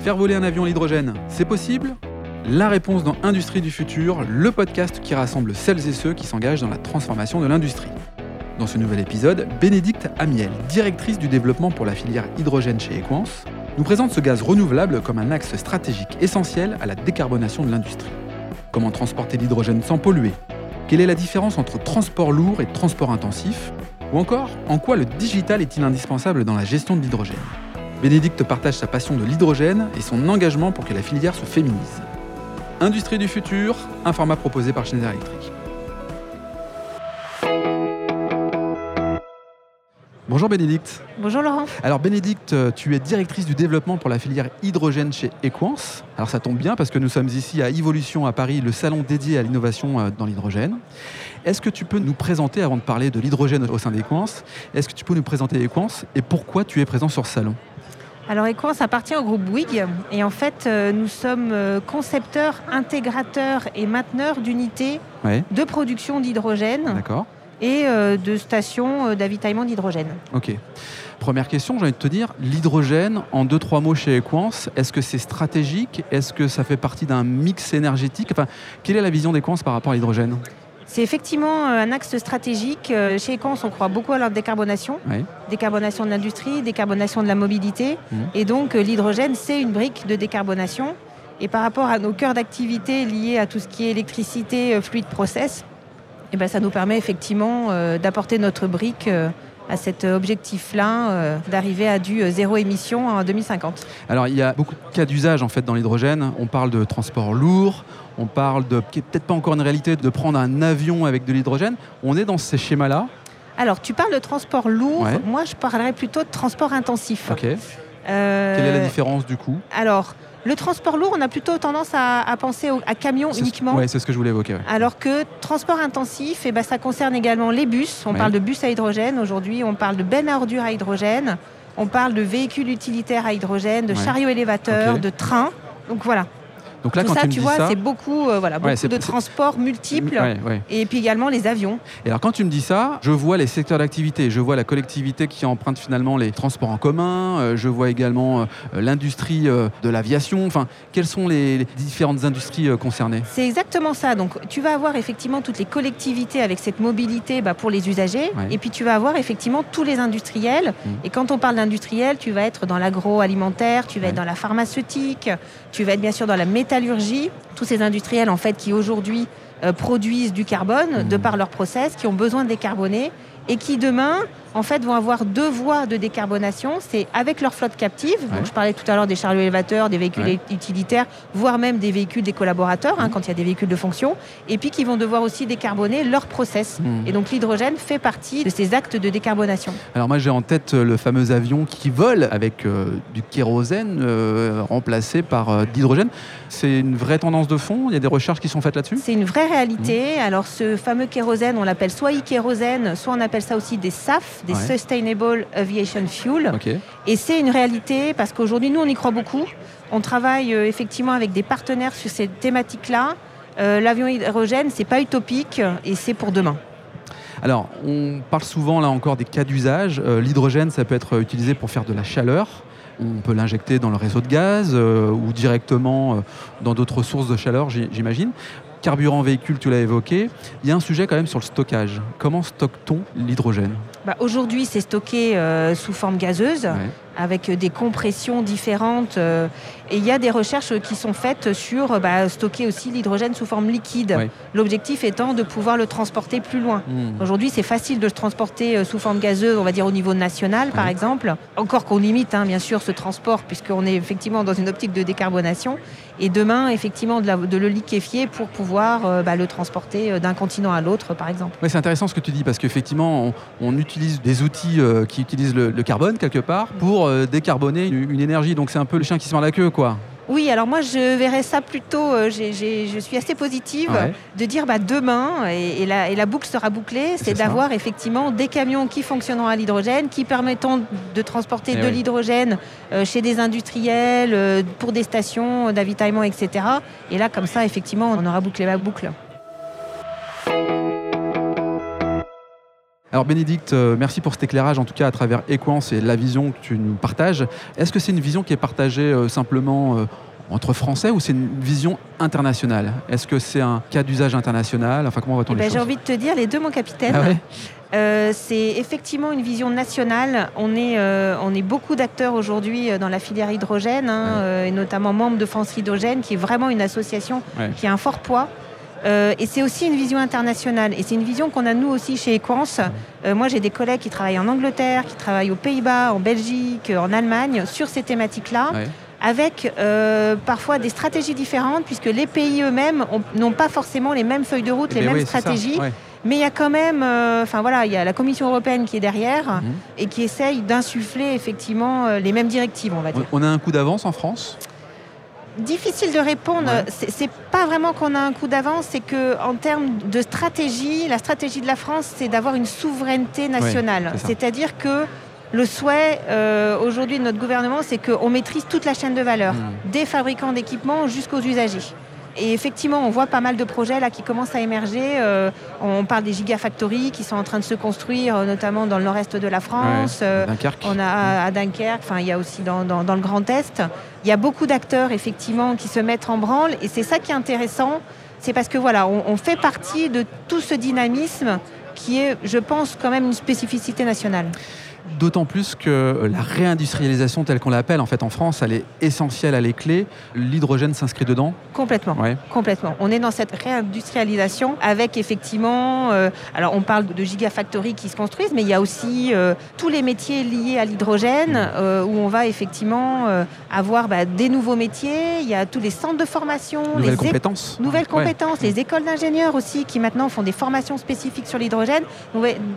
Faire voler un avion à l'hydrogène, c'est possible? La réponse dans Industrie du futur, le podcast qui rassemble celles et ceux qui s'engagent dans la transformation de l'industrie. Dans ce nouvel épisode, Bénédicte Amiel, directrice du développement pour la filière hydrogène chez Equance, nous présente ce gaz renouvelable comme un axe stratégique essentiel à la décarbonation de l'industrie. Comment transporter l'hydrogène sans polluer? Quelle est la différence entre transport lourd et transport intensif? Ou encore, en quoi le digital est-il indispensable dans la gestion de l'hydrogène? Bénédicte partage sa passion de l'hydrogène et son engagement pour que la filière se féminise. Industrie du futur, un format proposé par Schneider Electric. Bonjour Bénédicte. Bonjour Laurent. Alors Bénédicte, tu es directrice du développement pour la filière hydrogène chez Equance. Alors ça tombe bien parce que nous sommes ici à Evolution à Paris, le salon dédié à l'innovation euh, dans l'hydrogène. Est-ce que tu peux nous présenter, avant de parler de l'hydrogène au sein d'Equance, est-ce que tu peux nous présenter Equance et pourquoi tu es présent sur ce salon? Alors Equance appartient au groupe Bouygues et en fait euh, nous sommes euh, concepteurs, intégrateurs et mainteneurs d'unités Ouais. de production d'hydrogène D'accord. Et euh, de stations euh, d'avitaillement d'hydrogène. Ok. Première question, j'ai envie de te dire, l'hydrogène, en deux, trois mots chez Equance, est-ce que c'est stratégique? Est-ce que ça fait partie d'un mix énergétique? Enfin, quelle est la vision d'Equance par rapport à l'hydrogène? C'est effectivement euh, un axe stratégique. Chez Equance, on croit beaucoup à la décarbonation, Oui. décarbonation de l'industrie, décarbonation de la mobilité. Mhm. Et donc l'hydrogène, c'est une brique de décarbonation. Et par rapport à nos cœurs d'activité liés à tout ce qui est électricité, fluide process, eh ben, ça nous permet effectivement euh, d'apporter notre brique euh, à cet objectif-là, euh, d'arriver à du zéro émission en 2050. Alors, il y a beaucoup de cas d'usage en fait dans l'hydrogène. On parle de transport lourd, on parle de, qui est peut-être pas encore une réalité, de prendre un avion avec de l'hydrogène. On est dans ces schémas-là. Alors, tu parles de transport lourd, Ouais. moi je parlerais plutôt de transport intensif. Ok. Euh, Quelle est la différence du coup? Alors, le transport lourd, on a plutôt tendance à, à penser au- à camion C'est ce- uniquement. Ouais, c'est ce que je voulais évoquer. ouais. Alors que transport intensif, eh ben, ça concerne également les bus. On Ouais. parle de bus à hydrogène aujourd'hui, on parle de bennes à ordures à hydrogène, on parle de véhicules utilitaires à hydrogène, de Ouais. chariots élévateurs, de trains. Donc voilà, Donc là, tout quand ça, tu me tu dis vois, ça, c'est beaucoup, euh, voilà, beaucoup de transports multiples. Ouais, ouais. Et puis également les avions. Et alors quand tu me dis ça, je vois les secteurs d'activité, je vois la collectivité qui emprunte finalement les transports en commun, euh, je vois également euh, l'industrie de l'aviation. Enfin, quelles sont les, les différentes industries concernées? C'est exactement ça. Donc, tu vas avoir effectivement toutes les collectivités avec cette mobilité bah, pour les usagers. Et puis, tu vas avoir effectivement tous les industriels. Mm. Et quand on parle d'industriel, tu vas être dans l'agroalimentaire, tu vas être dans la pharmaceutique, tu vas être bien sûr dans la métallurgie. Tous ces industriels, en fait, qui aujourd'hui euh, produisent du carbone de par leur process, qui ont besoin de décarboner et qui demain, en fait, vont avoir deux voies de décarbonation. C'est avec leur flotte captive. Ouais. Donc, je parlais tout à l'heure des chariots élévateurs, des véhicules Ouais. utilitaires, voire même des véhicules des collaborateurs, hein, Mhm. quand il y a des véhicules de fonction. Et puis qui vont devoir aussi décarboner leur process. Hmm. Et donc l'hydrogène fait partie de ces actes de décarbonation. Alors moi j'ai en tête euh, le fameux avion qui vole avec euh, du kérosène euh, remplacé par euh, de l'hydrogène. C'est une vraie tendance de fond? Il y a des recherches qui sont faites là-dessus? C'est une vraie réalité. Mhm. Alors ce fameux kérosène, on l'appelle soit e-kérosène, soit on appelle ça aussi des SAF, des Ouais. Sustainable Aviation Fuel. Et c'est une réalité parce qu'aujourd'hui, nous, on y croit beaucoup. On travaille euh, effectivement avec des partenaires sur ces thématiques-là. Euh, L'avion hydrogène, c'est pas utopique et c'est pour demain. Alors, on parle souvent là encore des cas d'usage. Euh, L'hydrogène, ça peut être utilisé pour faire de la chaleur. On peut l'injecter dans le réseau de gaz ou directement dans d'autres sources de chaleur, j'imagine. Carburant véhicule, tu l'as évoqué. Il y a un sujet quand même sur le stockage. Comment stocke-t-on l'hydrogène? Bah, Aujourd'hui, c'est stocké euh, sous forme gazeuse. Avec des compressions différentes. euh, et il y a des recherches qui sont faites sur bah, stocker aussi l'hydrogène sous forme liquide. Oui. L'objectif étant de pouvoir le transporter plus loin. Hmm. Aujourd'hui, c'est facile de le transporter euh, sous forme gazeuse, on va dire au niveau national, par Oui. exemple. Encore qu'on limite, hein, bien sûr, ce transport, puisqu'on est effectivement dans une optique de décarbonation. Et demain, effectivement, de, la- de le liquéfier pour pouvoir euh, bah, le transporter d'un continent à l'autre, par exemple. Ouais, c'est intéressant ce que tu dis parce qu'effectivement, on, on utilise des outils euh, qui utilisent le, le carbone quelque part pour euh, décarboner une, énergie. Donc c'est un peu le chien qui se mord la queue, quoi. Oui, alors moi je verrais ça plutôt, euh, j'ai- j'ai- je suis assez positive, Ouais. de dire bah, demain, et, et la, et la boucle sera bouclée, C'est c'est ça. d'avoir effectivement des camions qui fonctionneront à l'hydrogène, qui permettront de transporter Eh de oui. l'hydrogène euh, chez des industriels, euh, pour des stations d'avitaillement, etc. Et là, comme ça, effectivement, on aura bouclé la boucle. Alors Bénédicte, euh, merci pour cet éclairage, en tout cas à travers Equance et la vision que tu nous partages. Est-ce que c'est une vision qui est partagée euh, simplement euh, entre Français ou c'est une vision internationale? Est-ce que c'est un cas d'usage international? Enfin, comment va-t-on Eh ben, J'ai envie de te dire les deux, mon capitaine. Ah ouais? Euh, c'est effectivement une vision nationale. On est, euh, on est beaucoup d'acteurs aujourd'hui dans la filière hydrogène, hein, Ouais. euh, et notamment membre de France Hydrogène, qui est vraiment une association Ouais. qui a un fort poids. Euh, et c'est aussi une vision internationale. Et c'est une vision qu'on a nous aussi chez Equance. Euh, moi, j'ai des collègues qui travaillent en Angleterre, qui travaillent aux Pays-Bas, en Belgique, en Allemagne, sur ces thématiques-là Ouais. avec euh, parfois des stratégies différentes, puisque les pays eux-mêmes ont- n'ont pas forcément les mêmes feuilles de route, les Eh ben mêmes oui, stratégies. Mais il y a quand même, euh, enfin voilà, il y a la Commission européenne qui est derrière Mhm. et qui essaye d'insuffler effectivement euh, les mêmes directives, on va dire. On a un coup d'avance en France? Difficile de répondre. Ouais. C'est c'est pas vraiment qu'on a un coup d'avance, c'est que en termes de stratégie, la stratégie de la France, c'est d'avoir une souveraineté nationale. c'est. C'est-à-dire que le souhait euh, aujourd'hui de notre gouvernement, c'est qu'on maîtrise toute la chaîne de valeur, Mhm. des fabricants d'équipements jusqu'aux usagers. Et effectivement, on voit pas mal de projets là qui commencent à émerger. Euh, on parle des gigafactories qui sont en train de se construire, euh, notamment dans le nord-est de la France. Euh, Dunkerque on a à Dunkerque, enfin il y a aussi dans, dans- dans le Grand Est. Il y a beaucoup d'acteurs effectivement qui se mettent en branle et c'est ça qui est intéressant. C'est parce que voilà, on, on fait partie de tout ce dynamisme qui est, je pense, quand même une spécificité nationale. D'autant plus que la réindustrialisation telle qu'on l'appelle en fait en France, elle est essentielle, elle est clé. L'hydrogène s'inscrit dedans. Complètement. Ouais. Complètement. On est dans cette réindustrialisation avec effectivement, euh, alors on parle de gigafactories qui se construisent, mais il y a aussi euh, tous les métiers liés à l'hydrogène euh, où on va effectivement avoir bah, des nouveaux métiers. Il y a tous les centres de formation, Nouvelles les compétences. Nouvelles Ouais. compétences, les écoles d'ingénieurs aussi qui maintenant font des formations spécifiques sur l'hydrogène.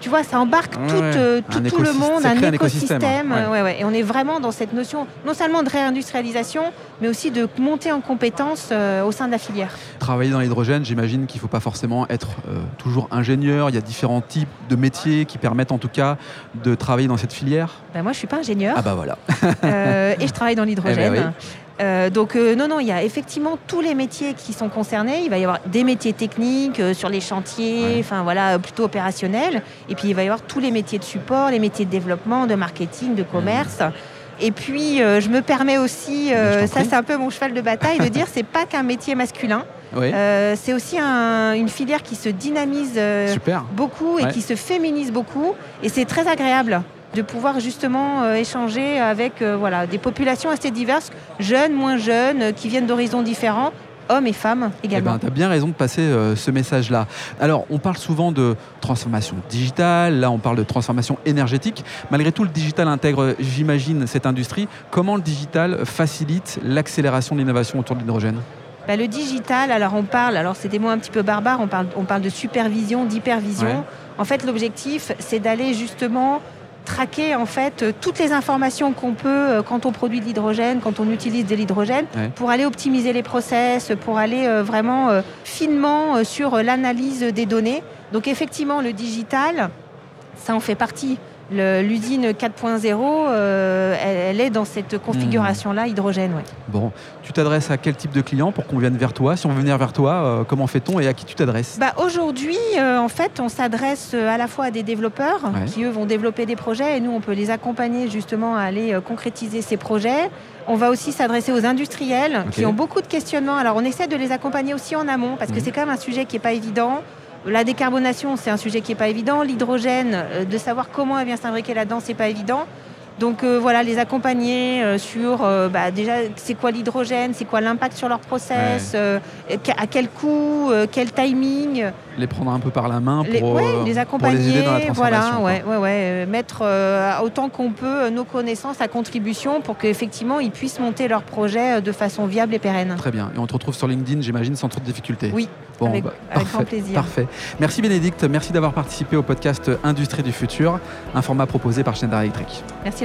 Tu vois, ça embarque Ouais, tout, le écosystème, ça un écosystème. écosystème, ouais. ouais, ouais. Et on est vraiment dans cette notion non seulement de réindustrialisation, mais aussi de monter en compétences euh, au sein de la filière. Travailler dans l'hydrogène, j'imagine qu'il ne faut pas forcément être euh, toujours ingénieur. Il y a différents types de métiers qui permettent en tout cas de travailler dans cette filière. Ben, moi, je suis pas ingénieur Ah bah voilà. euh, et je travaille dans l'hydrogène. Eh ben Euh, donc euh, non, non, il y a effectivement tous les métiers qui sont concernés. Il va y avoir des métiers techniques euh, sur les chantiers, Ouais. enfin voilà, plutôt opérationnels. Et puis il va y avoir tous les métiers de support, les métiers de développement, de marketing, de commerce. Et puis je me permets aussi, ça c'est un peu mon cheval de bataille, de dire c'est pas qu'un métier masculin. Oui. C'est aussi un- une filière qui se dynamise beaucoup et Ouais. qui se féminise beaucoup. Et c'est très agréable de pouvoir justement euh, échanger avec euh, voilà, des populations assez diverses, jeunes, moins jeunes, euh, qui viennent d'horizons différents, hommes et femmes Eh également. ben, tu as bien raison de passer euh, ce message-là. Alors, on parle souvent de transformation digitale, là on parle de transformation énergétique. Malgré tout, le digital intègre, j'imagine, cette industrie. Comment le digital facilite l'accélération de l'innovation autour de l'hydrogène? Bah, le digital, alors on parle, alors c'est des mots un petit peu barbares, on parle, on parle de supervision, d'hypervision. Ouais. En fait, l'objectif, c'est d'aller justement traquer en fait euh, toutes les informations qu'on peut euh, quand on produit de l'hydrogène, quand on utilise de l'hydrogène, Ouais. pour aller optimiser les process, pour aller euh, vraiment finement sur l'analyse des données. Donc effectivement, le digital, ça en fait partie. L'usine 4.0, euh, elle, elle est dans cette configuration-là hydrogène. ouais. Bon, tu t'adresses à quel type de client pour qu'on vienne vers toi? Si on veut venir vers toi, euh, comment fait-on et à qui tu t'adresses? Bah, Aujourd'hui, euh, en fait, on s'adresse à la fois à des développeurs Ouais. qui, eux, vont développer des projets et nous, on peut les accompagner justement à aller concrétiser ces projets. On va aussi s'adresser aux industriels qui ont beaucoup de questionnements. Alors, on essaie de les accompagner aussi en amont parce que Mhm. c'est quand même un sujet qui n'est pas évident. La décarbonation, c'est un sujet qui n'est pas évident. L'hydrogène, euh, de savoir comment elle vient s'imbriquer là-dedans, c'est pas évident. Donc euh, voilà, les accompagner euh, sur euh, bah, déjà c'est quoi l'hydrogène, c'est quoi l'impact sur leur process, à quel coût, quel timing, Les prendre un peu par la main pour, les, ouais, les pour accompagner, les aider dans la transformation. voilà, ouais, ouais, ouais, mettre autant qu'on peut nos connaissances à contribution pour qu'effectivement ils puissent monter leur projet de façon viable et pérenne. Très bien. Et on te retrouve sur LinkedIn, j'imagine, sans trop de difficultés. Oui, Bon, avec- bah, avec parfait, grand plaisir. Parfait. Merci Bénédicte, merci d'avoir participé au podcast Industrie du futur, un format proposé par Schneider Electric. Merci